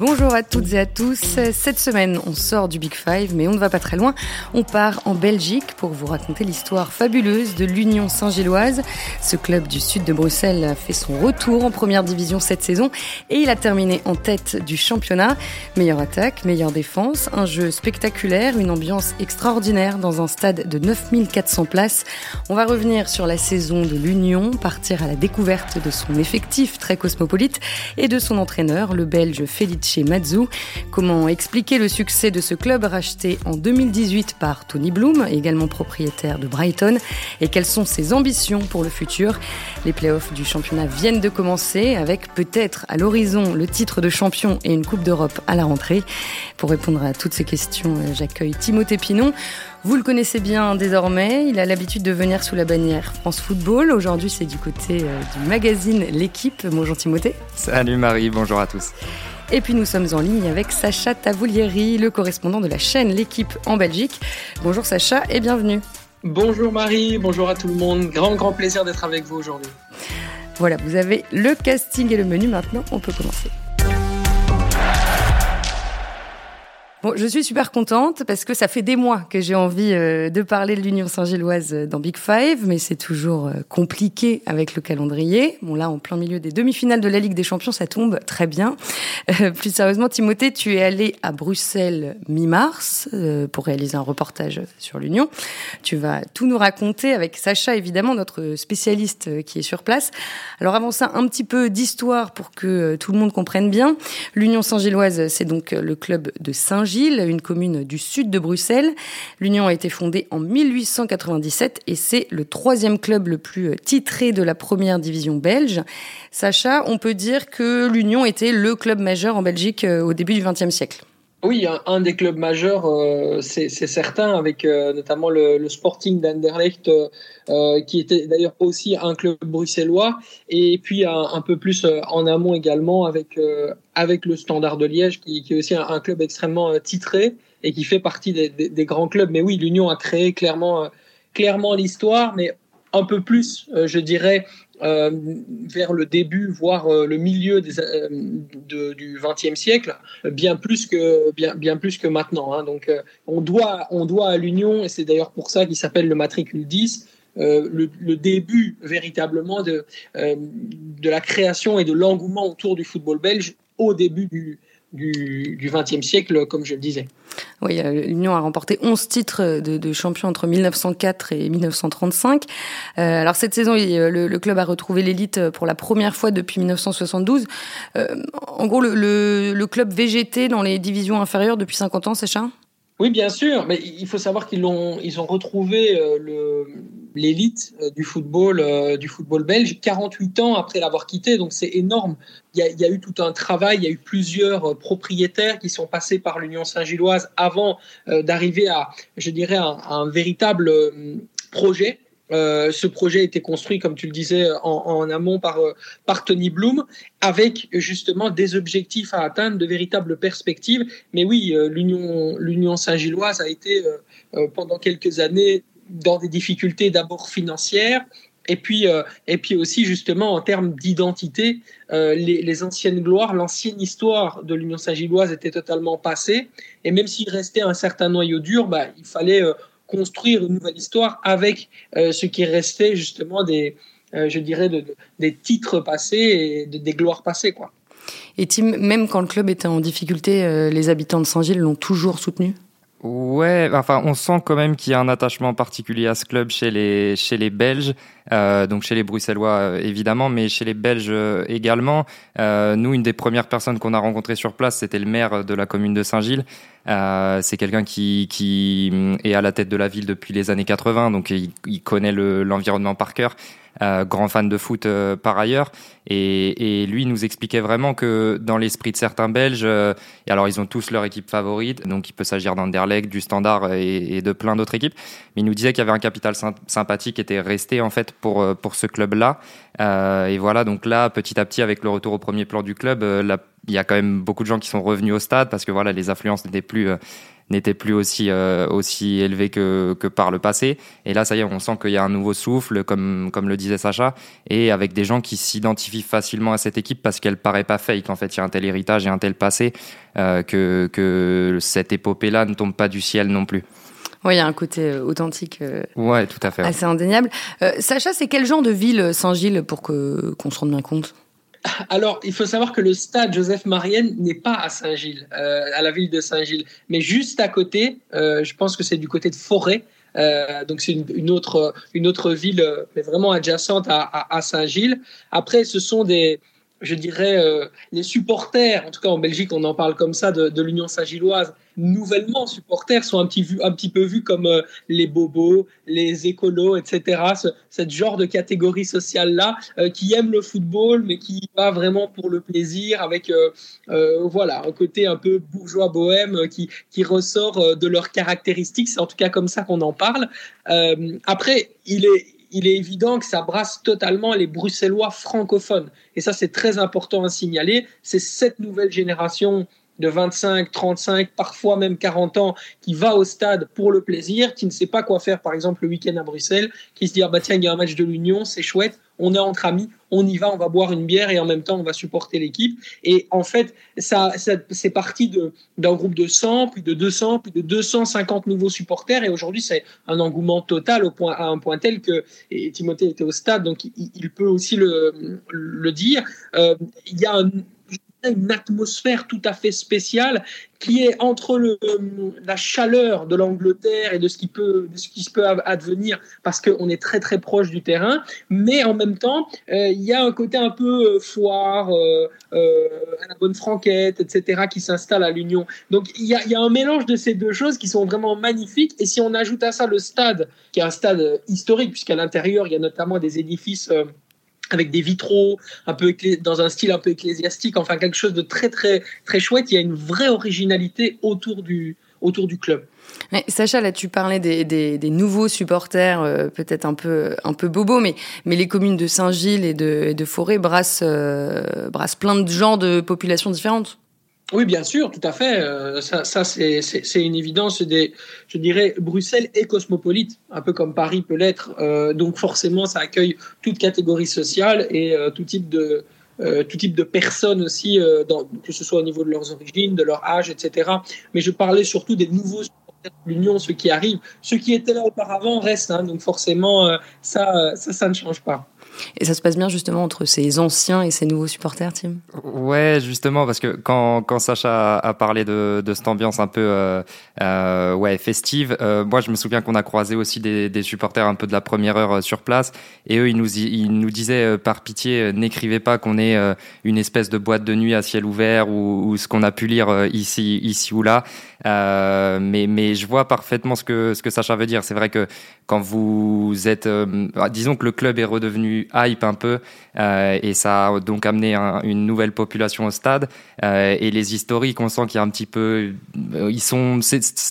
Bonjour à toutes et à tous. Cette semaine, on sort du Big Five, mais on ne va pas très loin. On part en Belgique pour vous raconter l'histoire fabuleuse de l'Union Saint-Gilloise. Ce club du sud de Bruxelles a fait son retour en première division cette saison et il a terminé en tête du championnat. Meilleure attaque, meilleure défense, un jeu spectaculaire, une ambiance extraordinaire dans un stade de 9400 places. On va revenir sur la saison de l'Union, partir à la découverte de son effectif très cosmopolite et de son entraîneur, le belge Felice chez Mazzu. Comment expliquer le succès de ce club racheté en 2018 par Tony Bloom, également propriétaire de Brighton, et quelles sont ses ambitions pour le futur? Les playoffs du championnat viennent de commencer avec peut-être à l'horizon le titre de champion et une Coupe d'Europe à la rentrée. Pour répondre à toutes ces questions, euh, j'accueille Timothée Pinon. Vous le connaissez bien désormais, il a l'habitude de venir sous la bannière France Football. Aujourd'hui, c'est du côté euh, du magazine L'équipe. Bonjour Timothée. Salut Marie, bonjour à tous. Et puis nous sommes en ligne avec Sacha Tavoulieri, le correspondant de la chaîne L'équipe en Belgique. Bonjour Sacha et bienvenue. Bonjour Marie, bonjour à tout le monde. Grand, grand plaisir d'être avec vous aujourd'hui. Voilà, vous avez le casting et le menu maintenant, on peut commencer. Bon, je suis super contente parce que ça fait des mois que j'ai envie euh, de parler de l'Union Saint-Gilloise dans Big Five, mais c'est toujours euh, compliqué avec le calendrier. Bon, là, en plein milieu des demi-finales de la Ligue des Champions, ça tombe très bien. Euh, plus sérieusement, Timothée, tu es allé à Bruxelles mi-mars pour réaliser un reportage sur l'Union. Tu vas tout nous raconter avec Sacha, évidemment, notre spécialiste qui est sur place. Alors avant ça, un petit peu d'histoire pour que tout le monde comprenne bien. L'Union Saint-Gilloise, c'est donc le club de Une commune du sud de Bruxelles. L'Union a été fondée en 1897 et c'est le troisième club le plus titré de la première division belge. Sacha, on peut dire que l'Union était le club majeur en Belgique euh, au début du XXe siècle. Oui, un, des clubs majeurs, euh, c'est certain, avec euh, notamment le, Sporting d'Anderlecht, euh, qui était d'ailleurs aussi un club bruxellois, et puis un, peu plus en amont également avec, avec le Standard de Liège, qui, qui est aussi un, club extrêmement titré et qui fait partie des, des, grands clubs. Mais oui, l'Union a créé clairement, clairement l'histoire, mais un peu plus, je dirais, euh, vers le début, voire euh, le milieu euh, du XXe siècle, bien plus que, bien, bien plus que maintenant. Hein. Donc, on, doit, on doit à l'Union, et c'est d'ailleurs pour ça qu'il s'appelle le matricule 10, le, le, début véritablement de, de la création et de l'engouement autour du football belge au début du, du XXe siècle, comme je le disais. Oui, euh, l'Union a remporté 11 titres de, de, champion entre 1904 et 1935. Euh, alors cette saison, le, le, club a retrouvé l'élite pour la première fois depuis 1972. Euh, en gros, le, le, club VGT dans les divisions inférieures depuis 50 ans, c'est ça? Oui, bien sûr, mais il faut savoir qu'ils ont, ils ont retrouvé euh, l'élite euh, du football, euh, du football belge 48 ans après l'avoir quitté, donc c'est énorme. Il y, a, eu tout un travail, il y a eu plusieurs propriétaires qui sont passés par l'Union Saint-Gilloise avant d'arriver à, je dirais, un véritable projet. Euh, ce projet a été construit, comme tu le disais, en, amont par, euh, par Tony Bloom, avec justement des objectifs à atteindre, de véritables perspectives. Mais oui, euh, l'Union, l'Union Saint-Gilloise a été pendant quelques années dans des difficultés d'abord financières, et puis, et puis aussi justement en termes d'identité, les, les, anciennes gloires, l'ancienne histoire de l'Union Saint-Gilloise était totalement passée. Et même s'il restait un certain noyau dur, bah, il fallait construire une nouvelle histoire avec euh, ce qui restait justement des, euh, je dirais, des titres passés et des gloires passées, quoi. Et Tim, même quand le club était en difficulté, euh, les habitants de Saint-Gilles l'ont toujours soutenu? Ouais, enfin, on sent quand même qu'il y a un attachement particulier à ce club chez les chez les Belges, euh, donc chez les Bruxellois euh, évidemment, mais chez les Belges euh, également. Euh, nous, une des premières personnes qu'on a rencontrées sur place, c'était le maire de la commune de Saint-Gilles. Euh, c'est quelqu'un qui qui est à la tête de la ville depuis les années 80, donc il connaît l'environnement par cœur. Euh, grand fan de foot euh, par ailleurs, et, lui nous expliquait vraiment que dans l'esprit de certains Belges, euh, et alors ils ont tous leur équipe favorite, donc il peut s'agir d'Anderlecht, du Standard et, et de plein d'autres équipes, mais il nous disait qu'il y avait un capital sympathique qui était resté en fait pour pour ce club-là, et voilà donc là petit à petit avec le retour au premier plan du club, il y a quand même beaucoup de gens qui sont revenus au stade parce que voilà les affluences n'étaient plus n'était plus aussi aussi élevé que que par le passé. Et là, ça y est, on sent qu'il y a un nouveau souffle, comme comme le disait Sacha, et avec des gens qui s'identifient facilement à cette équipe parce qu'elle paraît pas fake. En fait, il y a un tel héritage et un tel passé que que cette épopée-là ne tombe pas du ciel non plus. Oui, il y a un côté euh, authentique. Euh, ouais, tout à fait. Assez indéniable. Euh, Sacha, c'est quel genre de ville Saint-Gilles pour que qu'on se rende bien compte? Alors, il faut savoir que le stade Joseph Marienne n'est pas à Saint-Gilles, à la ville de Saint-Gilles, mais juste à côté. je pense que c'est du côté de Forêt. donc c'est une, autre une autre ville, mais vraiment adjacente à, Saint-Gilles. Après, ce sont des je dirais, euh, les supporters, en tout cas en Belgique, on en parle comme ça, de l'Union Saint-Gilloise, nouvellement supporters, sont un petit, vu, un petit peu vus comme euh, les bobos, les écolos, etc. Ce, cette genre de catégorie sociale-là, euh, qui aiment le football, mais qui va vraiment pour le plaisir, avec voilà, un côté un peu bourgeois bohème qui, qui ressort de leurs caractéristiques. C'est en tout cas comme ça qu'on en parle. après, il est il est évident que ça brasse totalement les Bruxellois francophones. Et ça, c'est très important à signaler. C'est cette nouvelle génération de 25, 35, parfois même 40 ans, qui va au stade pour le plaisir, qui ne sait pas quoi faire, par exemple, le week-end à Bruxelles, qui se dit, ah bah tiens, il y a un match de l'Union, c'est chouette, on est entre amis, on y va, on va boire une bière et en même temps on va supporter l'équipe. Et en fait, ça, c'est parti d'un groupe de 100, puis de 200, puis de 250 nouveaux supporters. Et aujourd'hui, c'est un engouement total au point, à un point tel que, et Timothée était au stade, donc il, peut aussi le, le dire, euh, il y a un une atmosphère tout à fait spéciale qui est entre le, la chaleur de l'Angleterre et de ce qui peut de ce qui se peut advenir parce qu'on est très très proche du terrain, mais en même temps euh, il y a un côté un peu euh, foire, euh, la bonne franquette, etc. qui s'installe à l'Union. Donc il y a un mélange de ces deux choses qui sont vraiment magnifiques. Et si on ajoute à ça le stade, qui est un stade historique puisqu'à l'intérieur il y a notamment des édifices avec des vitraux, un peu dans un style un peu ecclésiastique, enfin quelque chose de très très très chouette. Il y a une vraie originalité autour du autour du club. Sacha, là, tu parlais des, des, nouveaux supporters, euh, peut-être un peu un peu bobos, mais mais les communes de Saint-Gilles et de, de Forêt brassent euh, brassent plein de gens de populations différentes. Oui, bien sûr, tout à fait. Euh, ça, ça c'est une évidence. Des, je dirais, Bruxelles est cosmopolite, un peu comme Paris peut l'être. Euh, donc forcément, ça accueille toute catégorie sociale et euh, tout type de tout type de personnes aussi, dans, que ce soit au niveau de leurs origines, de leur âge, etc. Mais je parlais surtout des nouveaux supporters de l'Union, ceux qui arrivent. Ceux qui étaient là auparavant restent. Hein, donc forcément, ça, ça, ça ne change pas. Et ça se passe bien justement entre ces anciens et ces nouveaux supporters, Tim? Ouais, justement, parce que quand, quand Sacha a parlé de, de cette ambiance un peu euh, euh, ouais, festive, euh, moi je me souviens qu'on a croisé aussi des, des, supporters un peu de la première heure sur place, et eux ils nous, ils nous disaient par pitié, n'écrivez pas qu'on est une espèce de boîte de nuit à ciel ouvert ou, ou ce qu'on a pu lire ici, ici ou là. mais, mais je vois parfaitement ce que, ce que Sacha veut dire. C'est vrai que quand vous êtes, disons que le club est redevenu hype un peu euh, et ça a donc amené une nouvelle population au stade euh, et les historiques on sent qu'il y a un petit peu euh, ils sont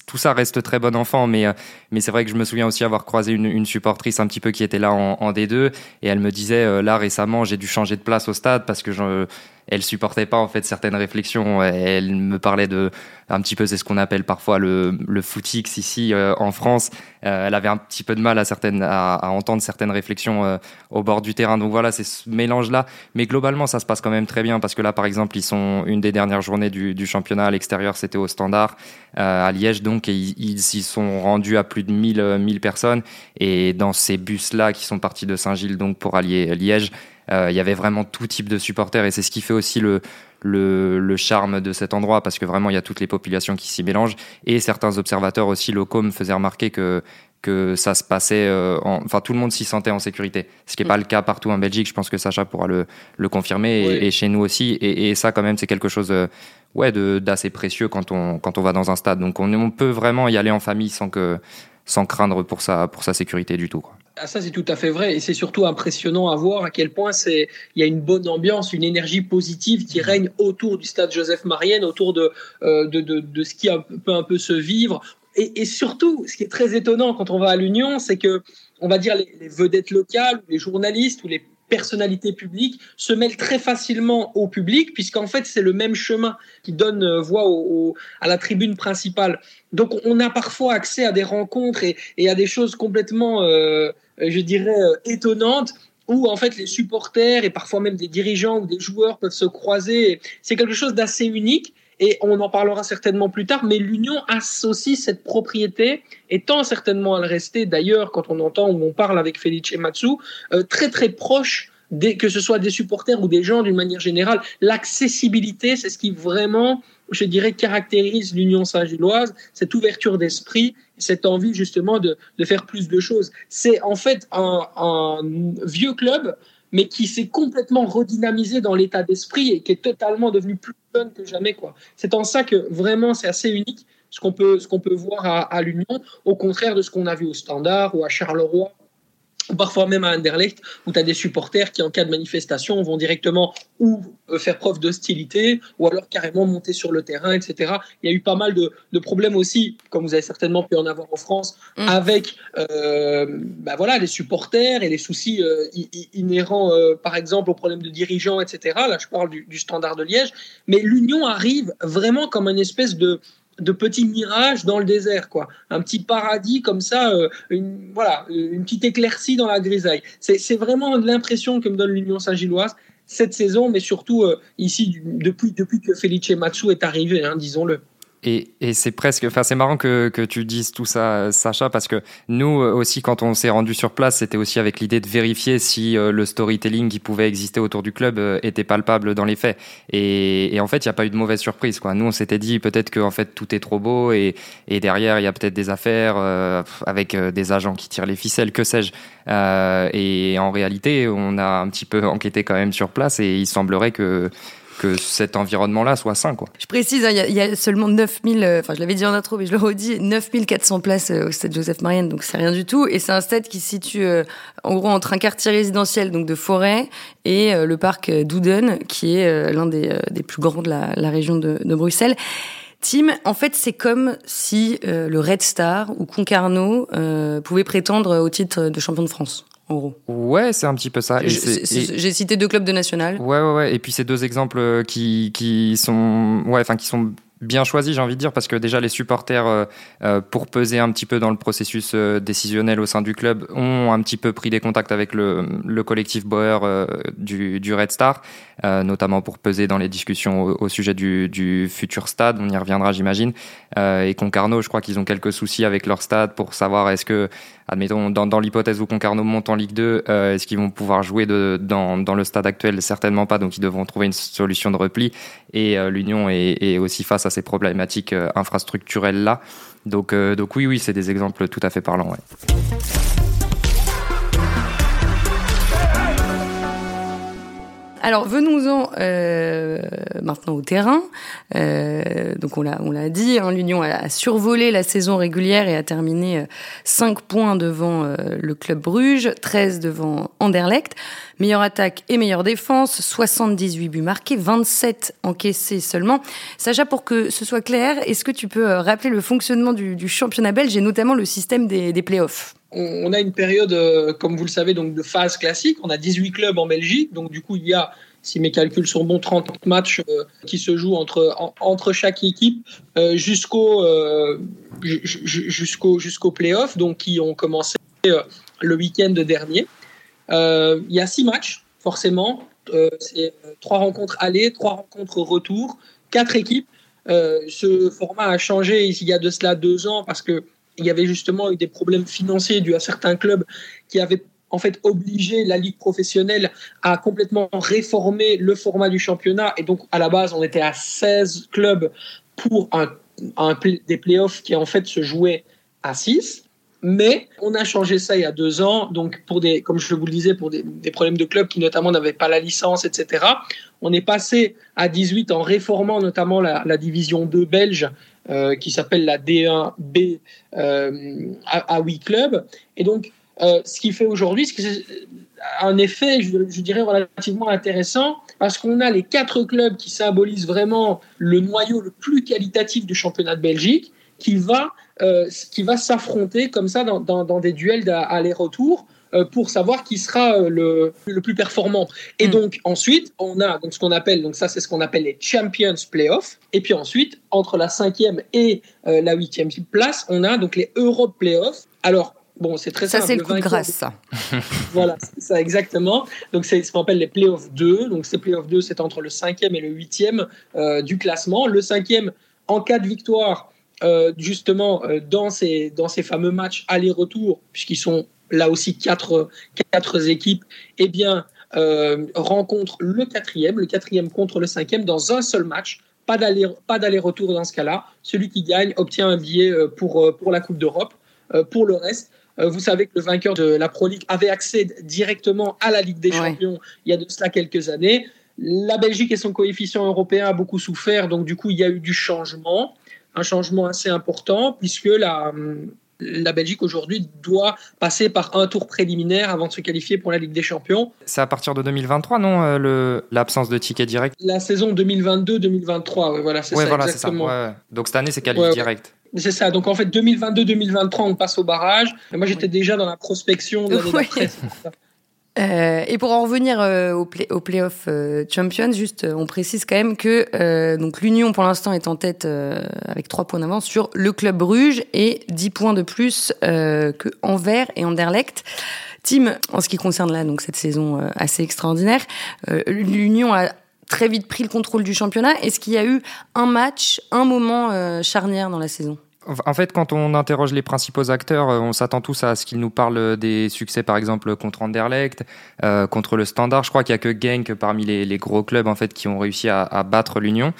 tout ça reste très bon enfant mais mais c'est vrai que je me souviens aussi avoir croisé une, supportrice un petit peu qui était là en, en D2 et elle me disait là récemment j'ai dû changer de place au stade parce que je elle supportait pas en fait certaines réflexions. Elle me parlait de un petit peu c'est ce qu'on appelle parfois le le footix ici euh, en France. Euh, elle avait un petit peu de mal à certaines à, entendre certaines réflexions euh, au bord du terrain. Donc voilà, c'est ce mélange là. Mais globalement, ça se passe quand même très bien parce que là, par exemple, ils sont une des dernières journées du, championnat à l'extérieur, c'était au Standard à Liège, donc ils, ils y sont rendus à plus de 1000 1000 personnes. Et dans ces bus là qui sont partis de Saint-Gilles donc pour allier Liège. Euh, il y avait vraiment tout type de supporters et c'est ce qui fait aussi le, le, le, charme de cet endroit parce que vraiment il y a toutes les populations qui s'y mélangent et certains observateurs aussi locaux me faisaient remarquer que que ça se passait, euh, enfin tout le monde s'y sentait en sécurité, ce qui n'est pas le cas partout en Belgique. Je pense que Sacha pourra le, le confirmer et, chez nous aussi. Et, et ça quand même c'est quelque chose, euh, ouais, d'assez précieux quand on quand on va dans un stade. Donc on, on peut vraiment y aller en famille sans que sans craindre pour sa pour sa sécurité du tout. Ah, ça, c'est tout à fait vrai. Et c'est surtout impressionnant à voir à quel point il y a une bonne ambiance, une énergie positive qui règne autour du stade Joseph Marienne, autour de, euh, de, de, ce qui peut un peu se vivre. Et, surtout, ce qui est très étonnant quand on va à l'Union, c'est que, on va dire, les vedettes locales, les journalistes ou les personnalité publique se mêle très facilement au public, puisqu'en fait, c'est le même chemin qui donne euh, voix à la tribune principale. Donc, on a parfois accès à des rencontres et, à des choses complètement, euh, je dirais, euh, étonnantes où en fait les supporters et parfois même des dirigeants ou des joueurs peuvent se croiser. C'est quelque chose d'assez unique et on en parlera certainement plus tard, mais l'Union associe cette propriété, et tend certainement à le rester, d'ailleurs, quand on entend ou on parle avec Felice Matsu, euh, très très proche que ce soit des supporters ou des gens d'une manière générale, l'accessibilité, c'est ce qui vraiment, je dirais, caractérise l'Union Saint-Gilloise, cette ouverture d'esprit, cette envie justement de, de, faire plus de choses. C'est en fait un, vieux club mais qui s'est complètement redynamisé dans l'état d'esprit et qui est totalement devenu plus jeune que jamais. C'est en ça que vraiment c'est assez unique ce qu'on peut, qu'on peut voir à, à l'Union, au contraire de ce qu'on a vu au Standard ou à Charleroi parfois même à Anderlecht, où tu as des supporters qui, en cas de manifestation, vont directement ou euh, faire preuve d'hostilité, ou alors carrément monter sur le terrain, etc. Il y a eu pas mal de, de problèmes aussi, comme vous avez certainement pu en avoir en France, mm. avec euh, bah voilà, les supporters et les soucis euh, inhérents, euh, par exemple, aux problèmes de dirigeants, etc. Là, je parle du, du standard de Liège. Mais l'Union arrive vraiment comme une espèce de, de petits mirages dans le désert, quoi. Un petit paradis comme ça, euh, une, voilà, une petite éclaircie dans la grisaille. C'est vraiment l'impression que me donne l'Union Saint-Gilloise cette saison, mais surtout euh, ici depuis, depuis que Felice Matsu est arrivé, hein, disons-le. Et, c'est presque, enfin c'est marrant que, tu dises tout ça, Sacha, parce que nous euh, aussi, quand on s'est rendu sur place, c'était aussi avec l'idée de vérifier si euh, le storytelling qui pouvait exister autour du club euh, était palpable dans les faits. Et, en fait, il n'y a pas eu de mauvaise surprise. Quoi. Nous, on s'était dit peut-être que en fait tout est trop beau et derrière il y a peut-être des affaires avec des agents qui tirent les ficelles, que sais-je. et en réalité, on a un petit peu enquêté quand même sur place et il semblerait que que cet environnement-là soit sain. Quoi. Je précise, hein, il y, a seulement 9000, euh, enfin je l'avais dit en intro, mais je le redis, 9400 places euh, au stade Joseph-Marianne, donc c'est rien du tout. Et c'est un stade qui se situe euh, en gros entre un quartier résidentiel donc de Forêt et le parc Douden, qui est l'un des, plus grands de la, région de, Bruxelles. Tim, en fait, c'est comme si le Red Star ou Concarneau euh, pouvaient prétendre au titre de champion de France. Ouais, c'est un petit peu ça. J'ai cité deux clubs de national. Ouais, ouais, ouais. Et puis ces deux exemples qui, qui sont, ouais, enfin, qui sont bien choisi, j'ai envie de dire, parce que déjà les supporters, euh, euh, pour peser un petit peu dans le processus euh, décisionnel au sein du club, ont un petit peu pris des contacts avec le, le collectif Bauer du, Red Star, notamment pour peser dans les discussions au, sujet du, futur stade. On y reviendra, j'imagine. et Concarneau, je crois qu'ils ont quelques soucis avec leur stade pour savoir est-ce que, admettons, dans, l'hypothèse où Concarneau monte en Ligue 2, est-ce qu'ils vont pouvoir jouer dans, le stade actuel? Certainement pas, donc ils devront trouver une solution de repli. Et l'Union est aussi face à ces problématiques euh, infrastructurelles-là. Donc, euh, donc oui, oui, c'est des exemples tout à fait parlants. Alors venons-en euh, maintenant au terrain. Euh, donc on l'a on l'a dit, hein, l'Union a, survolé la saison régulière et a terminé 5 euh, points devant le club Bruges, 13 devant Anderlecht. Meilleure attaque et meilleure défense, 78 buts marqués, 27 encaissés seulement. Sacha, pour que ce soit clair, est-ce que tu peux rappeler le fonctionnement du, du championnat belge et notamment le système des, des playoffs? On a une période, euh, comme vous le savez, donc de phase classique. On a 18 clubs en Belgique, donc du coup, il y a, si mes calculs sont bons, 30 matchs euh, qui se jouent entre, entre chaque équipe euh, jusqu'au jusqu'au jusqu'au playoff, donc qui ont commencé le week-end dernier. il y a six matchs, forcément. C'est trois rencontres aller, trois rencontres retour, quatre équipes. ce format a changé il y a de cela deux ans parce que il y avait justement eu des problèmes financiers dus à certains clubs qui avaient en fait obligé la ligue professionnelle à complètement réformer le format du championnat. Et donc, à la base, on était à 16 clubs pour un, des playoffs qui en fait se jouaient à 6. Mais on a changé ça il y a deux ans, donc pour des, comme je vous le disais, pour des, problèmes de clubs qui notamment n'avaient pas la licence, etc. On est passé à 18 en réformant notamment la, la division 2 belge euh, qui s'appelle la D1B euh, à, 8 clubs. Et donc, euh, ce qui fait aujourd'hui, c'est un effet, je, dirais, relativement intéressant, parce qu'on a les quatre clubs qui symbolisent vraiment le noyau le plus qualitatif du championnat de Belgique, qui va, qui va s'affronter comme ça dans, dans, dans des duels d'aller-retour. Euh, pour savoir qui sera euh, le, le plus performant. Et mm. donc ensuite, on a donc ce qu'on appelle, donc ça c'est ce qu'on appelle les Champions Playoffs. Et puis ensuite, entre la cinquième et euh, la huitième place, on a donc les Europe Playoffs. Alors Bon, c'est très ça, simple. Ça, c'est le coup de grâce, ça. voilà, c'est ça, exactement. Donc, c'est ce qu'on appelle les playoffs 2. Donc, ces playoffs 2, c'est entre le cinquième et le huitième euh, du classement. Le cinquième, en cas de victoire, euh, justement, euh, dans, ces, dans ces fameux matchs aller-retour, puisqu'ils sont là aussi quatre, quatre équipes, eh bien, euh, rencontre le quatrième, le quatrième contre le cinquième dans un seul match. Pas d'aller-retour dans ce cas-là. Celui qui gagne obtient un billet pour, pour la Coupe d'Europe. pour le reste, vous savez que le vainqueur de la Pro League avait accès directement à la Ligue des Champions il y a de cela quelques années. La Belgique et son coefficient européen a beaucoup souffert, donc du coup il y a eu du changement un changement assez important puisque la, la Belgique aujourd'hui doit passer par un tour préliminaire avant de se qualifier pour la Ligue des Champions. C'est à partir de 2023, non, euh, l'absence de ticket direct? La saison 2022-2023, voilà, c'est ça. Voilà, exactement. Donc cette année, c'est qualifié direct. C'est ça. Donc en fait, 2022-2023, on passe au barrage. moi, j'étais déjà dans la prospection de l'année d'après. Euh, et pour en revenir euh, au, play, au playoff euh, Champions, juste, on précise quand même que donc l'Union pour l'instant est en tête avec 3 points d'avance sur le club Bruges et 10 points de plus que Anvers et Anderlecht. Tim, en ce qui concerne là donc cette saison assez extraordinaire, l'Union a très vite pris le contrôle du championnat. Est-ce qu'il y a eu un match, un moment charnière dans la saison? En fait, quand on interroge les principaux acteurs, euh, on s'attend tous à ce qu'ils nous parlent des succès, par exemple, contre Anderlecht, euh, contre le Standard. Je crois qu'il y a que Genk parmi les, gros clubs en fait qui ont réussi à, battre l'Union.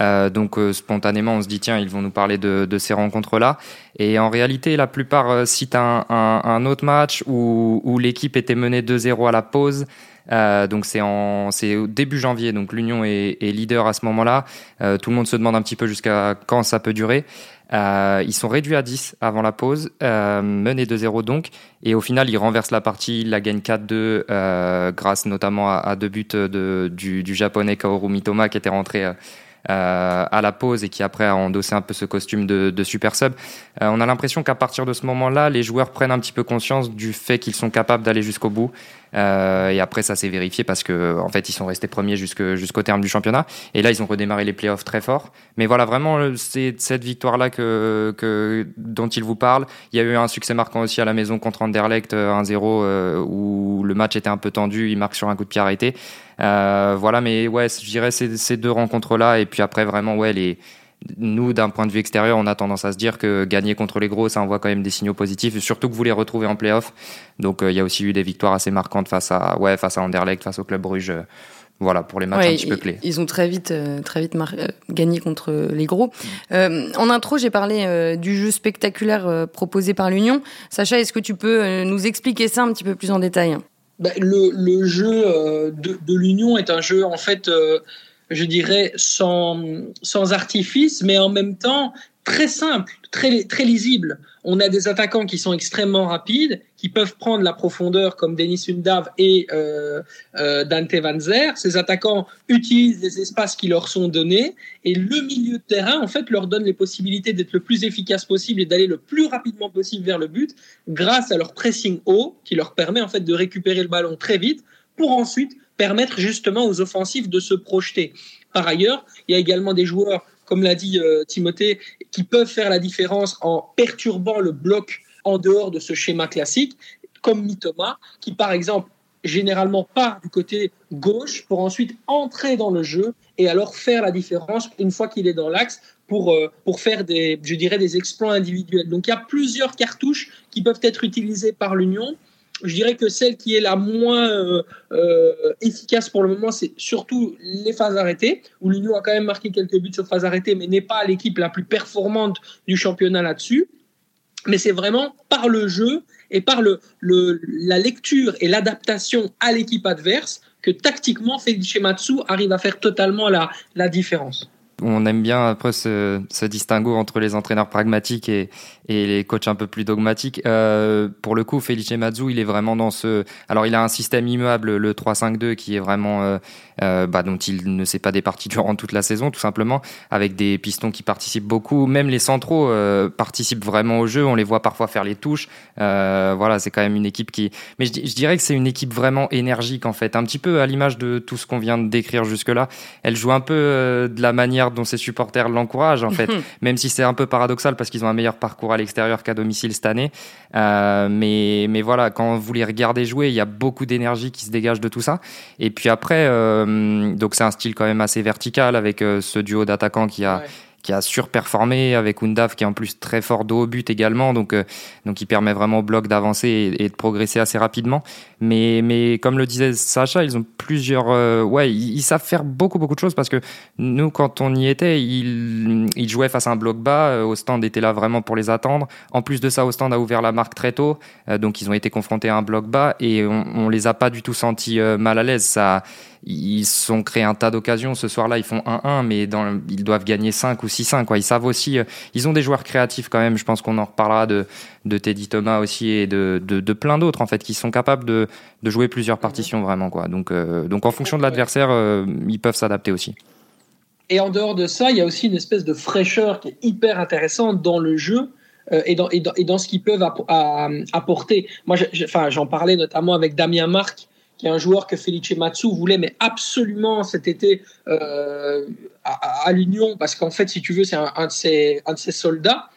Euh, donc spontanément, on se dit tiens, ils vont nous parler de, ces rencontres-là. Et en réalité, la plupart citent un, autre match où, l'équipe était menée 2-0 à la pause. donc c'est en c'est au début janvier, donc l'Union est, est, leader à ce moment-là. tout le monde se demande un petit peu jusqu'à quand ça peut durer. Euh, ils sont réduits à 10 avant la pause, euh, menés 2-0 donc, et au final ils renversent la partie, ils la gagnent 4-2 euh, grâce notamment à, deux buts de, du, du, japonais Kaoru Mitoma qui était rentré euh, à la pause et qui après a endossé un peu ce costume de, de super sub. Euh, on a l'impression qu'à partir de ce moment-là, les joueurs prennent un petit peu conscience du fait qu'ils sont capables d'aller jusqu'au bout. Euh, et après, ça s'est vérifié parce que en fait, ils sont restés premiers jusqu'au terme du championnat. Et là, ils ont redémarré les playoffs très fort. Mais voilà, vraiment, c'est cette victoire-là que, que, dont il vous parle. Il y a eu un succès marquant aussi à la maison contre Anderlecht 1-0 euh, euh, où le match était un peu tendu. Il marque sur un coup de pied arrêté. Euh, voilà, mais ouais, je dirais ces, ces deux rencontres-là. Et puis après, vraiment, ouais, les nous, d'un point de vue extérieur, on a tendance à se dire que gagner contre les gros, ça envoie quand même des signaux positifs, surtout que vous les retrouvez en playoff. Donc, euh, il y a aussi eu des victoires assez marquantes face à, ouais, face à Anderlecht, face au Club Bruges. Euh, voilà, pour les matchs un petit peu clés. Ils ont très vite, euh, très vite gagné contre les gros. en intro, j'ai parlé du jeu spectaculaire proposé par l'Union. Sacha, est-ce que tu peux nous expliquer ça un petit peu plus en détail? Bah, le, jeu de, de l'Union est un jeu en fait je dirais, sans artifice, mais en même temps très simple, très, très lisible. On a des attaquants qui sont extrêmement rapides, qui peuvent prendre la profondeur comme Denis Undav et euh, euh, Dante Van Zer. Ces attaquants utilisent les espaces qui leur sont donnés et le milieu de terrain, en fait, leur donne les possibilités d'être le plus efficace possible et d'aller le plus rapidement possible vers le but grâce à leur pressing haut qui leur permet en fait de récupérer le ballon très vite pour ensuite permettre justement aux offensifs de se projeter. Par ailleurs, il y a également des joueurs, comme l'a dit euh, Timothée, qui peuvent faire la différence en perturbant le bloc en dehors de ce schéma classique, comme Mitoma, qui par exemple généralement part du côté gauche pour ensuite entrer dans le jeu et alors faire la différence une fois qu'il est dans l'axe pour, euh, pour faire des, je dirais, des exploits individuels. Donc il y a plusieurs cartouches qui peuvent être utilisées par l'Union je dirais que celle qui est la moins euh, euh, efficace pour le moment, c'est surtout les phases arrêtées, où l'Union a quand même marqué quelques buts sur phases arrêtées, mais n'est pas l'équipe la plus performante du championnat là-dessus. Mais c'est vraiment par le jeu et par la lecture et l'adaptation à l'équipe adverse que tactiquement Felice Matsu arrive à faire totalement la différence. On aime bien après ce, ce distinguo entre les entraîneurs pragmatiques et, les coachs un peu plus dogmatiques. Euh, pour le coup, Felice Mazzu, il est vraiment dans ce. Alors, il a un système immuable, le 3-5-2, qui est vraiment euh, euh, bah, dont il ne s'est pas départi durant toute la saison, tout simplement, avec des pistons qui participent beaucoup. Même les centraux participent vraiment au jeu. On les voit parfois faire les touches. Voilà, c'est quand même une équipe qui. Mais je, je dirais que c'est une équipe vraiment énergique en fait, un petit peu à l'image de tout ce qu'on vient de décrire jusque-là. Elle joue un peu de la manière dont ses supporters l'encouragent en fait, même si c'est un peu paradoxal parce qu'ils ont un meilleur parcours à l'extérieur qu'à domicile cette année. Euh, mais mais voilà, quand vous les regardez jouer, il y a beaucoup d'énergie qui se dégage de tout ça. Et puis après, euh, donc c'est un style quand même assez vertical avec euh, ce duo d'attaquants qui a Ouais. Qui a surperformé avec Undaf qui est en plus très fort de haut but également. Donc euh, donc il permet vraiment au bloc d'avancer et, de progresser assez rapidement. Mais mais comme le disait Sacha ils ont plusieurs euh, ouais ils, savent faire beaucoup beaucoup de choses parce que nous quand on y était ils ils jouaient face à un bloc bas. Euh, Ostend était là vraiment pour les attendre. En plus de ça Ostend a ouvert la marque très tôt. Euh, donc ils ont été confrontés à un bloc bas et on, on les a pas du tout sentis mal à l'aise. Ça ils sont créés un tas d'occasions. Ce soir-là, ils font 1-1, mais ils doivent gagner 5 ou 6-5. Quoi. Ils savent aussi. euh, ils ont des joueurs créatifs quand même. Je pense qu'on en reparlera de, Teddy Thomas aussi et de, plein d'autres en fait qui sont capables de, jouer plusieurs partitions vraiment. Euh, donc en fonction de l'adversaire, euh, ils peuvent s'adapter aussi. Et en dehors de ça, il y a aussi une espèce de fraîcheur qui est hyper intéressante dans le jeu. et, dans, ce qu'ils peuvent apporter. Moi, j'en parlais notamment avec Damien Marc, qui est un joueur que Felice Matsu voulait, mais absolument cet été euh, à, l'Union, parce qu'en fait, si tu veux, c'est un, un de ses, un de ses soldats.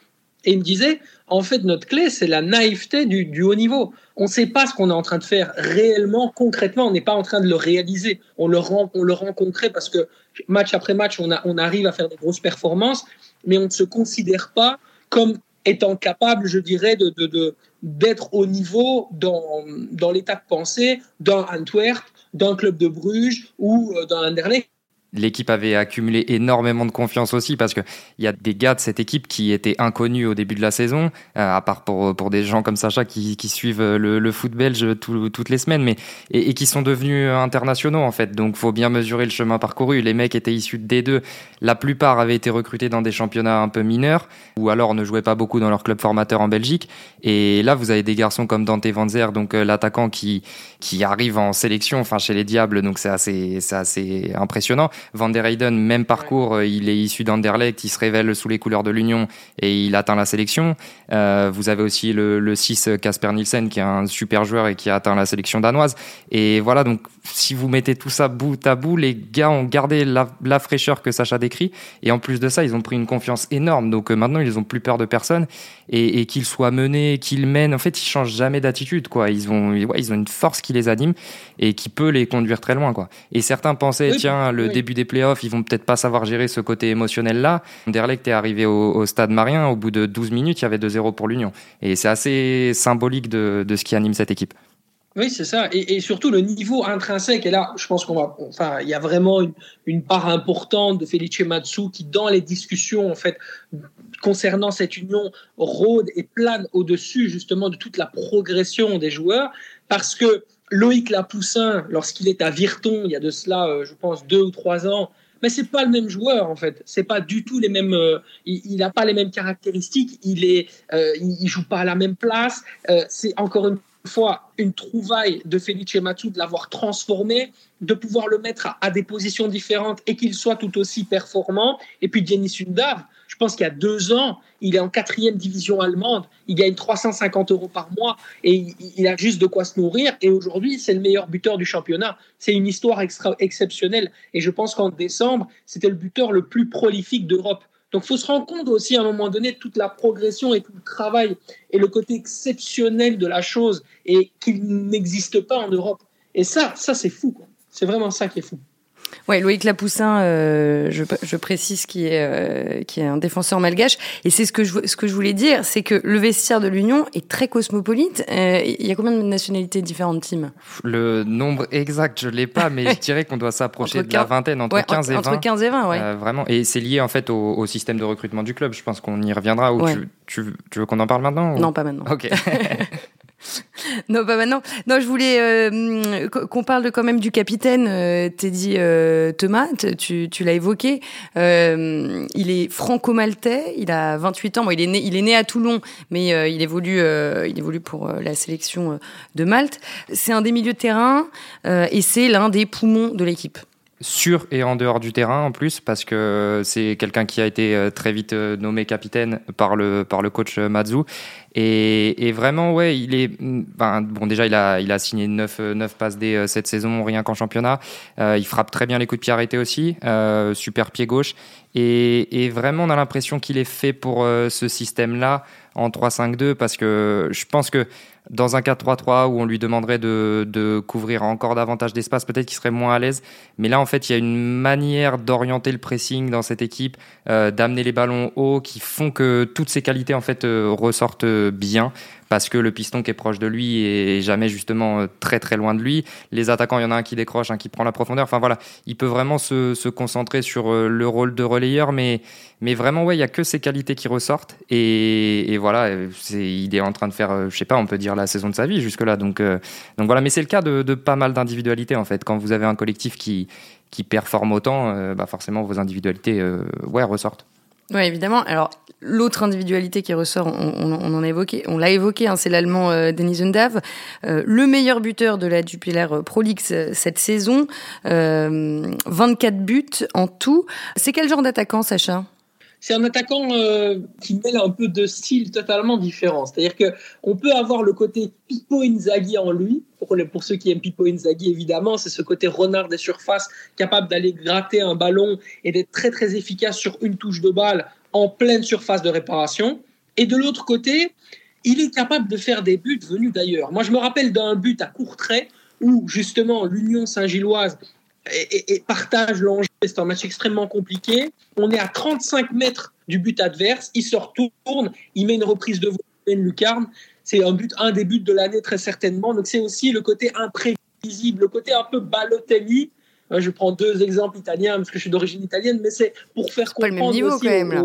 Et il me disait, en fait, notre clé, c'est la naïveté du, du haut niveau. On ne sait pas ce qu'on est en train de faire réellement, concrètement. On n'est pas en train de le réaliser. On le rend, on le rend concret parce que match après match, on, a, on arrive à faire des grosses performances, mais on ne se considère pas comme étant capable, je dirais, de, d'être au niveau dans, dans l'état de pensée d'un Antwerp, d'un club de Bruges ou euh, d'un Anderlecht. L'équipe avait accumulé énormément de confiance aussi parce que il y a des gars de cette équipe qui étaient inconnus au début de la saison, euh, à part pour, pour des gens comme Sacha qui, qui suivent le, le foot belge tout- toutes les semaines, mais et, et qui sont devenus internationaux en fait. Donc faut bien mesurer le chemin parcouru. Les mecs étaient issus de D2, la plupart avaient été recrutés dans des championnats un peu mineurs ou alors ne jouaient pas beaucoup dans leur club formateur en Belgique. Et là vous avez des garçons comme Dante Vanzer, donc euh, l'attaquant qui qui arrive en sélection, enfin chez les Diables, donc c'est assez c'est assez impressionnant. Van der Heyden, même parcours, euh, il est issu d'Anderlecht, il se révèle sous les couleurs de l'Union et il atteint la sélection. Euh, vous avez aussi le, le 6 Casper Nielsen qui est un super joueur et qui a atteint la sélection danoise. Et voilà, donc si vous mettez tout ça bout à bout, les gars ont gardé la, la fraîcheur que Sacha décrit et en plus de ça, ils ont pris une confiance énorme. Donc euh, maintenant, ils ont plus peur de personne et, et qu'ils soient menés, qu'ils mènent, en fait, ils changent jamais d'attitude, quoi. Ils ont, ouais, ils ont une force qui les anime et qui peut les conduire très loin, quoi. Et certains pensaient, Oui, tiens, le oui. début des playoffs, ils vont peut-être pas savoir gérer ce côté émotionnel-là. Anderlecht est arrivé au, au stade Marien, au bout de 12 minutes, il y avait 2-0 pour l'Union. Et c'est assez symbolique de, de ce qui anime cette équipe. Oui, c'est ça. Et, surtout le niveau intrinsèque. Et là, je pense qu'on va. Enfin, il y a vraiment une, une part importante de Felice Matsu qui, dans les discussions, en fait, concernant cette union, rôde et plane au-dessus, justement, de toute la progression des joueurs. Parce que Loïc Lapoussin, lorsqu'il est à Virton, il y a de cela, euh, je pense, deux ou trois ans, mais c'est pas le même joueur en fait. C'est pas du tout les mêmes. euh, il n'a pas les mêmes caractéristiques. Il est, euh, joue pas à la même place. C'est encore une fois une trouvaille de Felice Matsu de l'avoir transformé, de pouvoir le mettre à, des positions différentes et qu'il soit tout aussi performant. Et puis Denis Sundav, je pense qu'il y a deux ans, il est en quatrième division allemande, il gagne 350 euros par mois et il, a juste de quoi se nourrir. Et aujourd'hui, c'est le meilleur buteur du championnat. C'est une histoire exceptionnelle. Et je pense qu'en décembre, c'était le buteur le plus prolifique d'Europe. Donc, faut se rendre compte aussi à un moment donné toute la progression et tout le travail et le côté exceptionnel de la chose et qu'il n'existe pas en Europe. Et ça, ça c'est fou. C'est vraiment ça qui est fou. Ouais, Loïc Lapoussin, euh, je, je précise, qui est, euh, qui est un défenseur malgache. Et c'est ce que je, ce que je voulais dire, c'est que le vestiaire de l'Union est très cosmopolite. Euh, Il y a combien de nationalités différentes, Tim? Le nombre exact, je l'ai pas, mais je dirais qu'on doit s'approcher de la vingtaine, entre Ouais, 15 et 20. Entre 15 et 20, ouais. Vraiment. Et c'est lié en fait au, au système de recrutement du club. Je pense qu'on y reviendra. Ou Ouais. tu, tu, tu veux qu'on en parle maintenant ou- Non, pas maintenant. Ok. non, pas maintenant. Non, je voulais euh, qu'on parle quand même du capitaine euh, Teddy euh, Thomas. Tu, tu l'as évoqué. Euh, il est franco-maltais. Il a 28 ans. Bon, il est né, il est né à Toulon, mais euh, il évolue, il évolue pour la sélection de Malte. C'est un des milieux de terrain et c'est l'un des poumons de l'équipe sur et en dehors du terrain en plus parce que c'est quelqu'un qui a été euh, très vite euh, nommé capitaine par le par le coach euh, Mazou et, vraiment ouais il est ben, bon déjà il a il a signé 9 9 passes D cette saison rien qu'en championnat. Il frappe très bien les coups de pied arrêtés aussi super pied gauche. Et, et vraiment on a l'impression qu'il est fait pour ce système là en 3-5-2 parce que je pense que dans un 4-3-3 où on lui demanderait de, de couvrir encore davantage d'espace, peut-être qu'il serait moins à l'aise. Mais là, en fait, il y a une manière d'orienter le pressing dans cette équipe, euh, d'amener les ballons haut, qui font que toutes ces qualités en fait euh, ressortent bien parce que le piston qui est proche de lui est jamais justement euh, très très loin de lui. Les attaquants, il y en a un qui décroche, un qui prend la profondeur. Enfin voilà, il peut vraiment se, concentrer sur euh, le rôle de relayeur, mais mais vraiment ouais, il y a que ces qualités qui ressortent et, voilà, c'est il est en train de faire, euh, je sais pas, on peut dire la saison de sa vie jusque là. Donc donc voilà, mais c'est le cas de, de pas mal d'individualités en fait. Quand vous avez un collectif qui qui performe autant, bah forcément vos individualités ouais ressortent. Oui, évidemment. Alors, l'autre individualité qui ressort, on, en a évoqué, on l'a évoqué, hein, c'est l'allemand euh, Denis Undav, euh, le meilleur buteur de la Jupiler Pro League cette saison, 24 buts en tout. C'est quel genre d'attaquant, Sacha? C'est un attaquant euh, qui mêle un peu de style totalement différent. C'est-à-dire que on peut avoir le côté Pippo Inzaghi en lui. Pour, les, pour ceux qui aiment Pippo Inzaghi, évidemment, c'est ce côté renard des surfaces, capable d'aller gratter un ballon et d'être très très efficace sur une touche de balle en pleine surface de réparation. Et de l'autre côté, il est capable de faire des buts venus d'ailleurs. Moi, je me rappelle d'un but à court trait où justement l'Union Saint-Gilloise et, partage l'enjeu. C'est un match extrêmement compliqué. On est à 35 mètres du but adverse. Il se retourne, il met une reprise de une lucarne. C'est un but, un des buts de l'année très certainement. Donc c'est aussi le côté imprévisible, le côté un peu Balotelli. Je prends deux exemples italiens parce que je suis d'origine italienne, mais c'est pour faire comprendre. Pas le même niveau quand même là.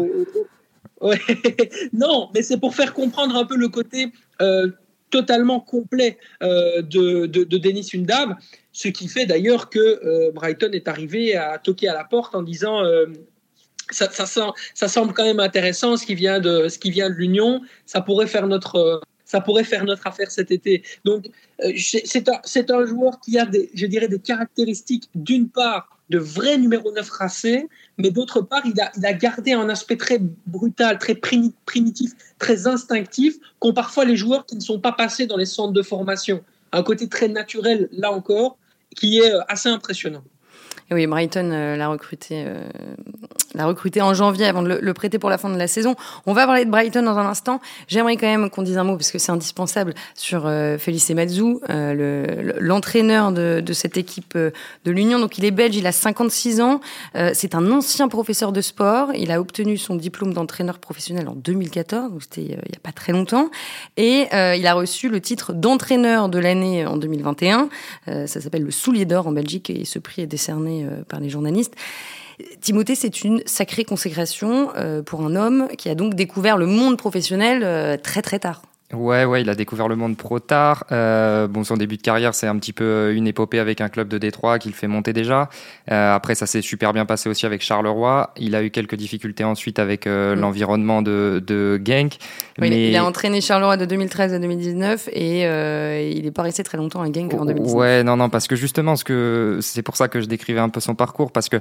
non, mais c'est pour faire comprendre un peu le côté euh, totalement complet euh, de, de, de, Denis ce qui fait d'ailleurs que euh, Brighton est arrivé à toquer à la porte en disant euh, ça, ça, ça, semble quand même intéressant ce qui vient de ce qui vient de l'Union, ça pourrait faire notre ça pourrait faire notre affaire cet été. Donc c'est un, un joueur qui a des, je dirais des caractéristiques d'une part de vrai numéro 9 racé, mais d'autre part, il a, gardé un aspect très brutal, très primitif, très instinctif, qu'ont parfois les joueurs qui ne sont pas passés dans les centres de formation. Un côté très naturel, là encore, qui est euh, assez impressionnant. Et oui, Brighton euh, l'a recruté, euh, l'a recruté en janvier avant de le, prêter pour la fin de la saison. On va parler de Brighton dans un instant. J'aimerais quand même qu'on dise un mot parce que c'est indispensable sur euh, Felice euh, l'entraîneur de, cette équipe euh, de l'Union. Donc il est belge, il a 56 ans. c'est un ancien professeur de sport. Il a obtenu son diplôme d'entraîneur professionnel en 2014, donc c'était il y a pas très longtemps. Et il a reçu le titre d'entraîneur de l'année en 2021. ça s'appelle le Soulier d'or en Belgique et ce prix est décerné euh, par les journalistes. Timothée, c'est une sacrée consécration euh, pour un homme qui a donc découvert le monde professionnel euh, très très tard. Ouais, ouais, il a découvert le monde pro tard. Euh, bon, son début de carrière, c'est un petit peu euh, une épopée avec un club de Détroit qui le fait monter déjà. Euh, après, ça s'est super bien passé aussi avec Charleroi. Il a eu quelques difficultés ensuite avec euh, mm. l'environnement de, de Genk. Oui, mais... Il a entraîné Charleroi de 2013 à 2019 et il est pas resté très longtemps à Genk en 2019. Ouais, non, non, parce que justement, ce que c'est pour ça que je décrivais un peu son parcours, parce que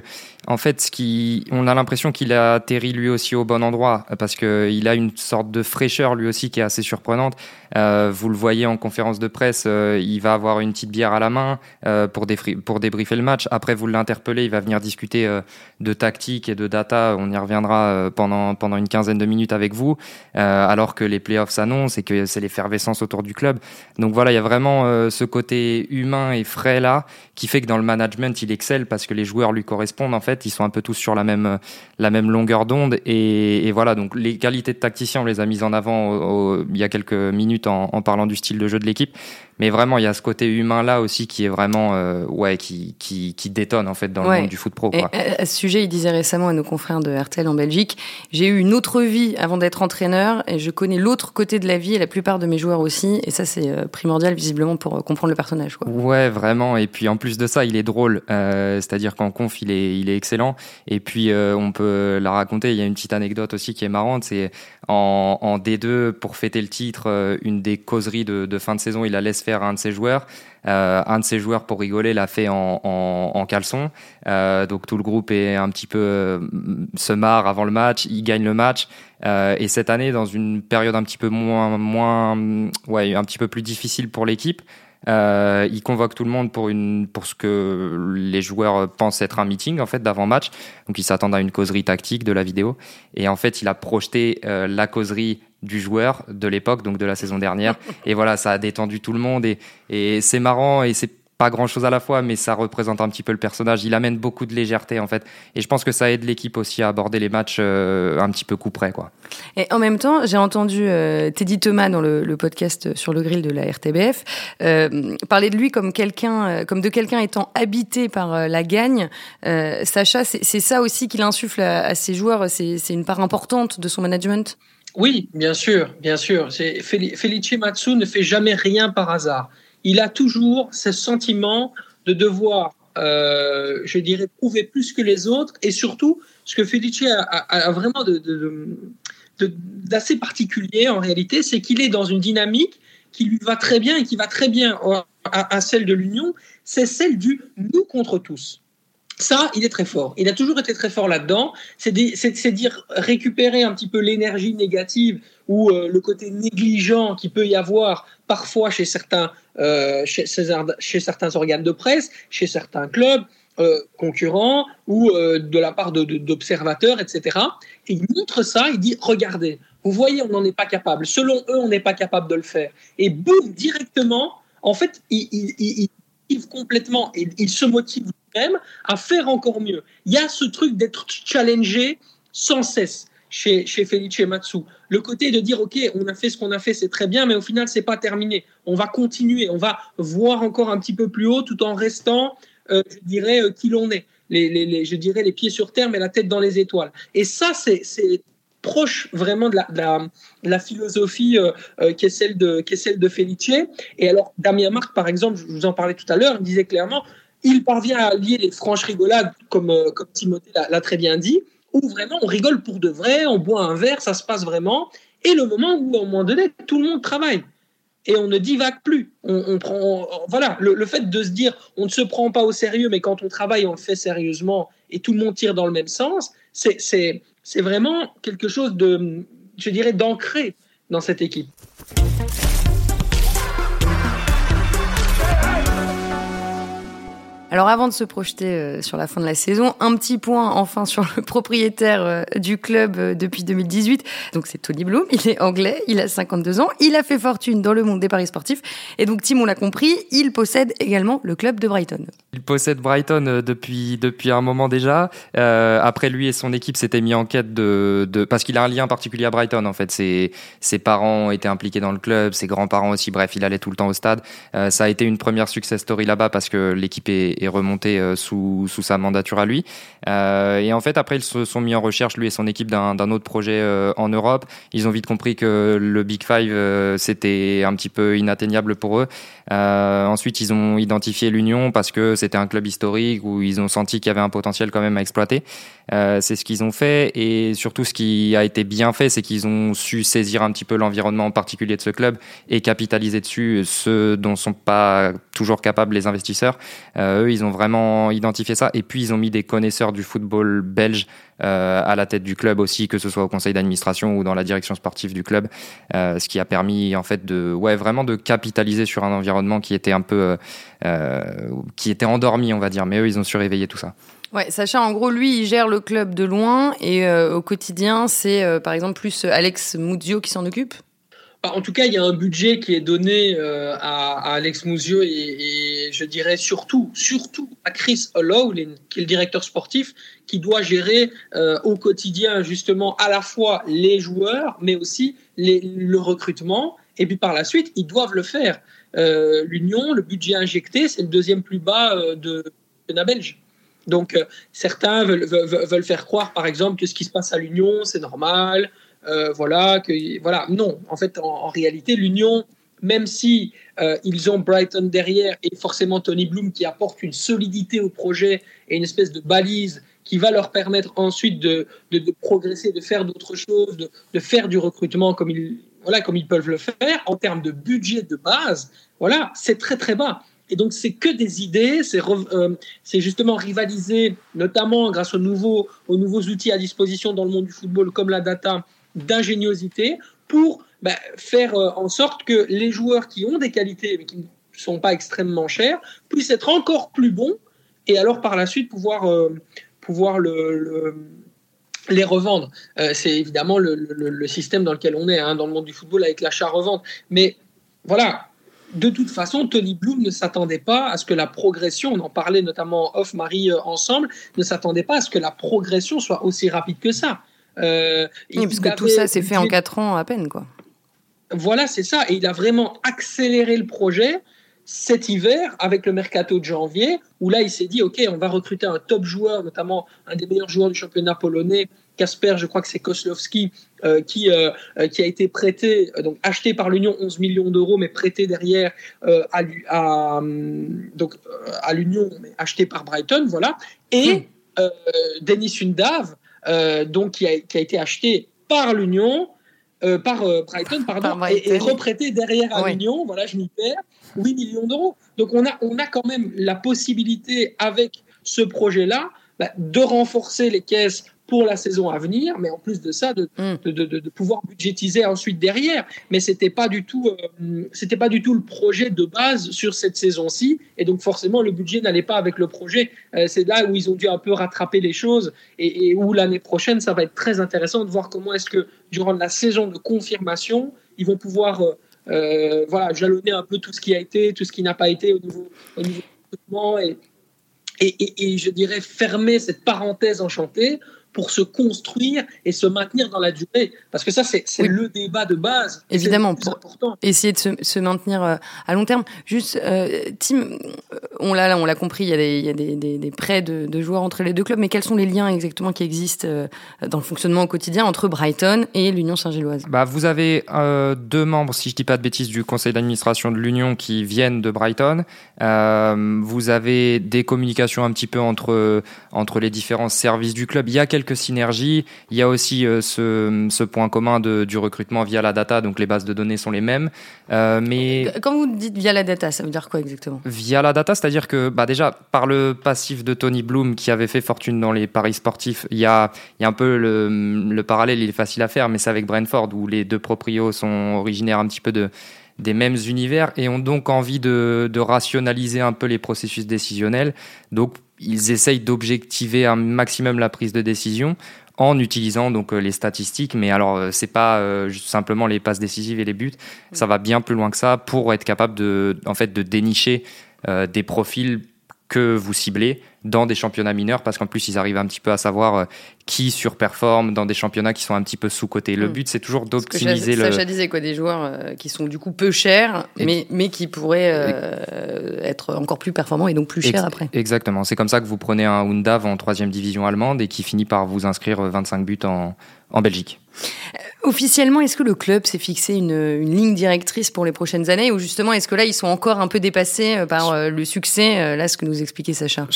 en fait, ce qui, on a l'impression qu'il a atterri lui aussi au bon endroit, parce que il a une sorte de fraîcheur lui aussi qui est assez surprenante Nantes euh, vous le voyez en conférence de presse, euh, il va avoir une petite bière à la main euh, pour, débriefer le match. Après, vous l'interpellez, il va venir discuter de tactique et de data. On y reviendra pendant, une quinzaine de minutes avec vous, alors que les playoffs s'annoncent et que c'est l'effervescence autour du club. Donc voilà, il y a vraiment ce côté humain et frais là qui fait que dans le management, il excelle parce que les joueurs lui correspondent. En fait, ils sont un peu tous sur la même, longueur d'onde. Et, voilà, donc les qualités de tacticien, on les a mises en avant il y a quelques minutes en, parlant du style de jeu de l'équipe. Mais vraiment, il y a ce côté humain là aussi qui est vraiment, euh, ouais, qui, qui, qui, détonne en fait dans le monde du foot pro. Quoi. Et à ce sujet, il disait récemment à nos confrères de RTL en Belgique, j'ai eu une autre vie avant d'être entraîneur et je connais l'autre côté de la vie et la plupart de mes joueurs aussi. Et ça, c'est euh, primordial visiblement pour euh, comprendre le personnage. Quoi. Ouais, vraiment. Et puis en plus de ça, il est drôle. Euh, C'est-à-dire qu'en conf, il est, il est excellent. Et puis euh, on peut la raconter. Il y a une petite anecdote aussi qui est marrante. C'est en, en, D2 pour fêter le titre, une des causeries de, de fin de saison, il la laisse faire à un de ses joueurs. Euh, un de ses joueurs, pour rigoler, l'a fait en, en, caleçon. Euh, donc tout le groupe est un petit peu euh, se marre avant le match. Il gagne le match. Et cette année, dans une période un petit peu moins, moins, ouais, un petit peu plus difficile pour l'équipe, il convoque tout le monde pour une pour ce que les joueurs pensent être un meeting en fait d'avant match. Donc ils s'attendent à une causerie tactique de la vidéo et en fait il a projeté la causerie du joueur de l'époque donc de la saison dernière et voilà ça a détendu tout le monde et et c'est marrant et c'est pas grand chose à la fois, mais ça représente un petit peu le personnage. Il amène beaucoup de légèreté en fait, et je pense que ça aide l'équipe aussi à aborder les matchs euh, un petit peu coup près quoi. Et en même temps, j'ai entendu euh, Teddy Thomas dans le, le, podcast sur le grill de la RTBF euh, parler de lui comme quelqu'un, comme de quelqu'un étant habité par la gagne. Sacha, c'est ça aussi qu'il insuffle à, à ses joueurs. C'est une part importante de son management? Oui, bien sûr, bien sûr. Felice Matsu ne fait jamais rien par hasard il a toujours ce sentiment de devoir, euh, je dirais, prouver plus que les autres. Et surtout, ce que Felice a, vraiment d'assez particulier en réalité, c'est qu'il est dans une dynamique qui lui va très bien et qui va très bien à celle de l'Union, c'est celle du nous contre tous. Ça, il est très fort. Il a toujours été très fort là-dedans. C'est dire récupérer un petit peu l'énergie négative ou euh, le côté négligent qui peut y avoir parfois chez certains, euh, chez, certains organes de presse, chez certains clubs euh, concurrents ou de la part d'observateurs, etc. Et il montre ça, il dit, regardez, vous voyez, on n'en est pas capable. Selon eux, on n'est pas capable de le faire. Et boum, directement, en fait, il, il complètement et il se motive lui-même à faire encore mieux. Il y a ce truc d'être challengé sans cesse chez, chez Felice Matsu. Le côté de dire, OK, on a fait ce qu'on a fait, c'est très bien, mais au final, c'est pas terminé. On va continuer, on va voir encore un petit peu plus haut tout en restant, euh, je dirais, euh, qui l'on est. Les, les, je dirais les pieds sur terre, mais la tête dans les étoiles. Et ça, c'est proche vraiment de la, philosophie euh, euh, qui, est celle de, qui est celle de Felice. Et alors, Damien Marc, par exemple, je vous en parlais tout à l'heure, il disait clairement, il parvient à lier les franches rigolades, comme, euh, comme Timothée l'a très bien dit, où vraiment on rigole pour de vrai, on boit un verre, ça se passe vraiment, et le moment où, à un moment donné, tout le monde travaille. Et on ne divague plus. On, prend, voilà, le, fait de se dire, on ne se prend pas au sérieux, mais quand on travaille, on le fait sérieusement, et tout le monde tire dans le même sens. C'est, c'est vraiment quelque chose de, je dirais, d'ancré dans cette équipe. Alors avant de se projeter euh, sur la fin de la saison, un petit point enfin sur le propriétaire euh, du club euh, depuis 2018. Donc c'est Tony Bloom, il est anglais, il a 52 ans, il a fait fortune dans le monde des paris sportifs et donc Tim on l'a compris, il possède également le club de Brighton. Il possède Brighton depuis depuis un moment déjà. Après lui et son équipe s'étaient mis en quête de, parce qu'il a un lien particulier à Brighton en fait. Ses parents étaient impliqués dans le club, ses grands-parents aussi. Bref, il allait tout le temps au stade. Ça a été une première success story là-bas parce que l'équipe est remonté euh, sous, sous sa mandature à lui. Euh, et en fait, après, ils se sont mis en recherche, lui et son équipe, d'un autre projet euh, en Europe. Ils ont vite compris que le Big Five, c'était un petit peu inatteignable pour eux. Ensuite, ils ont identifié l'Union parce que c'était un club historique où ils ont senti qu'il y avait un potentiel quand même à exploiter. C'est ce qu'ils ont fait et surtout ce qui a été bien fait, c'est qu'ils ont su saisir un petit peu l'environnement en particulier de ce club et capitaliser dessus, ce dont sont pas toujours capables les investisseurs. Euh, eux, ils ont vraiment identifié ça et puis ils ont mis des connaisseurs du football belge euh, à la tête du club aussi, que ce soit au conseil d'administration ou dans la direction sportive du club, euh, ce qui a permis en fait de, ouais, vraiment de capitaliser sur un environnement qui était un peu, euh, qui était endormi, on va dire. Mais eux, ils ont su réveiller tout ça. Ouais, Sacha, en gros, lui, il gère le club de loin et au quotidien, c'est par exemple plus Alex Muzio qui s'en occupe. En tout cas, il y a un budget qui est donné euh, à, Alex Muzio et, je dirais surtout, surtout à Chris O'Loughlin, qui est le directeur sportif, qui doit gérer euh, au quotidien justement à la fois les joueurs, mais aussi le recrutement Et puis par la suite, ils doivent le faire. Euh, L'Union, le budget injecté, c'est le deuxième plus bas de la Belge. Donc certains veulent, faire croire, par exemple, que ce qui se passe à l'Union, c'est normal. Voilà, que, voilà. Non, en fait, en, réalité, l'Union, même si ils ont Brighton derrière et forcément Tony Bloom qui apporte une solidité au projet et une espèce de balise qui va leur permettre ensuite de, de, de progresser, de faire d'autres choses, de, de, faire du recrutement comme ils, voilà, comme ils peuvent le faire, en termes de budget de base, voilà, c'est très très bas. Et donc, c'est que des idées, c'est euh, justement rivaliser, notamment grâce aux nouveaux, aux nouveaux outils à disposition dans le monde du football, comme la data, d'ingéniosité, pour bah, faire euh, en sorte que les joueurs qui ont des qualités, mais qui ne sont pas extrêmement chers, puissent être encore plus bons, et alors par la suite pouvoir, euh, pouvoir le les revendre. Euh, c'est évidemment le, système dans lequel on est, hein, dans le monde du football, avec l'achat-revente. Mais voilà, de toute façon, Tony Bloom ne s'attendait pas à ce que la progression, on en parlait notamment off-Marie ensemble, ne s'attendait pas à ce que la progression soit aussi rapide que ça. Euh, oui, puisque tout ça s'est fait en quatre ans à peine, quoi. Voilà, c'est ça. Et il a vraiment accéléré le projet cet hiver avec le mercato de janvier, où là il s'est dit ok, on va recruter un top joueur, notamment un des meilleurs joueurs du championnat polonais, Kasper, je crois que c'est Koslowski, euh, qui, euh, euh, qui a été prêté, donc acheté par l'Union 11 millions d'euros, mais prêté derrière à, à, donc, à l'Union, mais acheté par Brighton, voilà. Et hmm. Denis Undav, donc qui a, qui a été acheté par l'Union, par Brighton, pardon, Et, reprêté derrière à l'Union, voilà, je m'y perds. 8 millions d'euros. Donc on a, on a quand même la possibilité avec ce projet-là bah, de renforcer les caisses pour la saison à venir, mais en plus de ça, de, mm. de, de, de pouvoir budgétiser ensuite derrière. Mais c'était pas du tout, euh, c'était pas du tout le projet de base sur cette saison-ci, et donc forcément le budget n'allait pas avec le projet. Euh, c'est là où ils ont dû un peu rattraper les choses, et, et où l'année prochaine, ça va être très intéressant de voir comment est-ce que durant la saison de confirmation, ils vont pouvoir euh, voilà, jalonner un peu tout ce qui a été, tout ce qui n'a pas été au niveau, au niveau du et, et, et, je dirais fermer cette parenthèse enchantée pour se construire et se maintenir dans la durée. Parce que ça, c'est le débat de base. Évidemment, pour important. essayer de se, se maintenir euh, à long terme. Juste, euh, Tim, euh, on l'a on l'a compris, il y a des, il y a des, des, des prêts de, de, joueurs entre les deux clubs, mais quels sont les liens exactement qui existent dans le fonctionnement au quotidien entre Brighton et l'Union Saint-Gilloise? Bah, Vous avez euh, deux membres, si je dis pas de bêtises, du conseil d'administration de l'Union qui viennent de Brighton. Euh, vous avez des communications un petit peu entre, entre les différents services du club. Il y a quelques quelques synergies. Il y a aussi euh, ce, ce, point commun de, du recrutement via la data, donc les bases de données sont les mêmes. Euh, mais quand vous dites via la data, ça veut dire quoi exactement? Via la data, c'est-à-dire que bah déjà par le passif de Tony Bloom qui avait fait fortune dans les paris sportifs, il y a, il y a un peu le, le parallèle, il est facile à faire, mais c'est avec Brentford où les deux proprios sont originaires un petit peu de des mêmes univers et ont donc envie de, rationaliser un peu les processus décisionnels. Donc ils essayent d'objectiver un maximum la prise de décision en utilisant donc euh, les statistiques mais alors euh, c'est pas euh, simplement les passes décisives et les buts ça va bien plus loin que ça pour être capable de en fait de dénicher des profils que vous ciblez dans des championnats mineurs parce qu'en plus ils arrivent un petit peu à savoir euh, qui surperforme dans des championnats qui sont un petit peu sous-cotés. Le mm. but c'est toujours d'optimiser le. Sacha disait quoi des joueurs euh, qui sont du coup peu chers mais, mais qui pourraient euh, être encore plus performants et donc plus chers après. Exactement, c'est comme ça que vous prenez un Undav en troisième division allemande et qui finit par vous inscrire 25 buts en, en Belgique. Officiellement, est-ce que le club s'est fixé une, une, ligne directrice pour les prochaines années ou justement est-ce que là ils sont encore un peu dépassés par le succès, là ce que nous expliquait Sacha?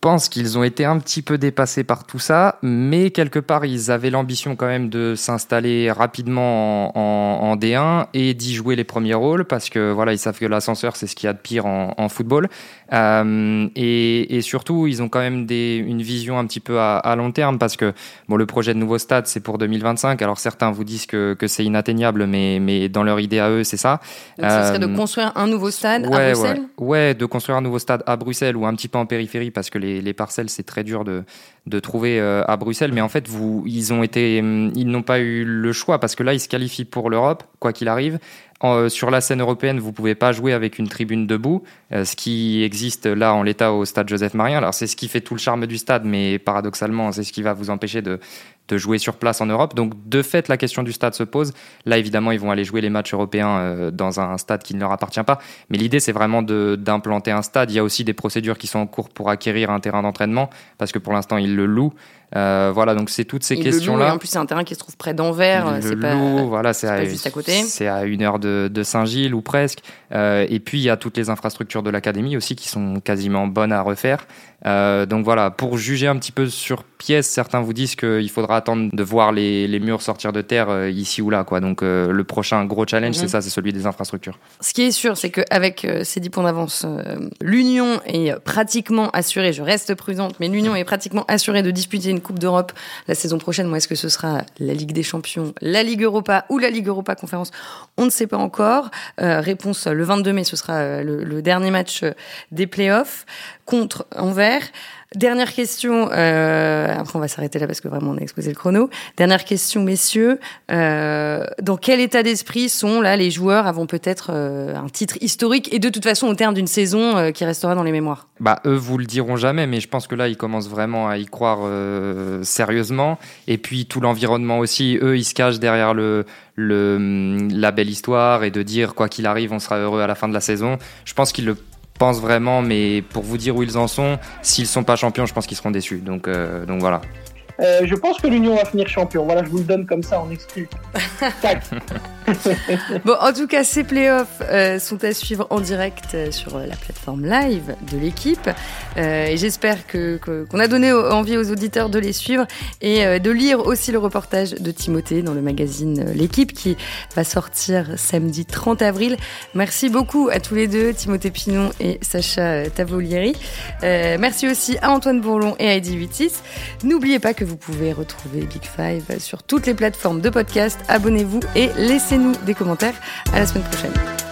Pense qu'ils ont été un petit peu dépassés par tout ça, mais quelque part, ils avaient l'ambition quand même de s'installer rapidement en, en, D1 et d'y jouer les premiers rôles, parce que voilà, ils savent que l'ascenseur, c'est ce qu'il y a de pire en, en football. Euh, et, et, surtout, ils ont quand même des, une vision un petit peu à, à, long terme, parce que bon, le projet de nouveau stade, c'est pour 2025. Alors certains vous disent que, que c'est inatteignable, mais, mais dans leur idée à eux, c'est ça. Donc, ce serait de euh, construire un nouveau stade à Bruxelles? ouais. ouais, de construire un nouveau stade à Bruxelles ou un petit peu en périphérie, parce que les les, parcelles, c'est très dur de, de trouver euh, à Bruxelles. Mais en fait, vous, ils ont été, hum, ils n'ont pas eu le choix parce que là, ils se qualifient pour l'Europe, quoi qu'il arrive. Euh, sur la scène européenne, vous pouvez pas jouer avec une tribune debout, euh, ce qui existe là en l'état au stade Joseph Marien. Alors c'est ce qui fait tout le charme du stade, mais paradoxalement, c'est ce qui va vous empêcher de de jouer sur place en Europe. Donc de fait, la question du stade se pose. Là, évidemment, ils vont aller jouer les matchs européens euh, dans un stade qui ne leur appartient pas. Mais l'idée, c'est vraiment d'implanter un stade. Il y a aussi des procédures qui sont en cours pour acquérir un terrain d'entraînement, parce que pour l'instant, ils le louent. Euh, voilà, donc c'est toutes ces questions-là. En plus, c'est un terrain qui se trouve près d'Anvers. C'est pas, voilà, c'est à, juste à côté. C'est à une heure de, de Saint-Gilles ou presque. Euh, et puis, il y a toutes les infrastructures de l'académie aussi qui sont quasiment bonnes à refaire. Euh, donc voilà, pour juger un petit peu sur pièce, certains vous disent qu'il faudra attendre de voir les, les murs sortir de terre euh, ici ou là. Quoi. Donc euh, le prochain gros challenge, c'est mhm. ça, c'est celui des infrastructures. Ce qui est sûr, c'est qu'avec ces 10 points d'avance, l'Union est pratiquement assurée, je reste prudente, mais l'Union est pratiquement assurée de disputer une Coupe d'Europe la saison prochaine. Moi, est-ce que ce sera la Ligue des Champions, la Ligue Europa ou la Ligue Europa Conférence? On ne sait pas encore. réponse le 22 mai, ce sera le, le dernier match des playoffs contre Anvers. Dernière question, euh, après on va s'arrêter là parce que vraiment on a exposé le chrono. Dernière question, messieurs, euh, dans quel état d'esprit sont là les joueurs avant peut-être euh, un titre historique et de toute façon au terme d'une saison qui restera dans les mémoires? Bah eux vous le diront jamais, mais je pense que là ils commencent vraiment à y croire sérieusement. Et puis tout l'environnement aussi, eux ils se cachent derrière le, le la belle histoire et de dire quoi qu'il arrive on sera heureux à la fin de la saison. Je pense qu'ils le pense vraiment, mais pour vous dire où ils en sont, s'ils sont pas champions, je pense qu'ils seront déçus. Donc, euh, donc voilà. Euh, je pense que l'Union va finir champion. Voilà, je vous le donne comme ça en exclu. bon, en tout cas, ces playoffs euh, sont à suivre en direct euh, sur euh, la plateforme live de l'équipe. Et j'espère que, qu'on a donné envie aux auditeurs de les suivre et de lire aussi le reportage de Timothée dans le magazine L'équipe qui va sortir samedi 30 avril. Merci beaucoup à tous les deux, Timothée Pinon et Sacha Tavolieri. merci aussi à Antoine Bourlon et à Heidi Vitis. N'oubliez pas que vous pouvez retrouver Big Five sur toutes les plateformes de podcast. Abonnez-vous et laissez-nous des commentaires. À la semaine prochaine.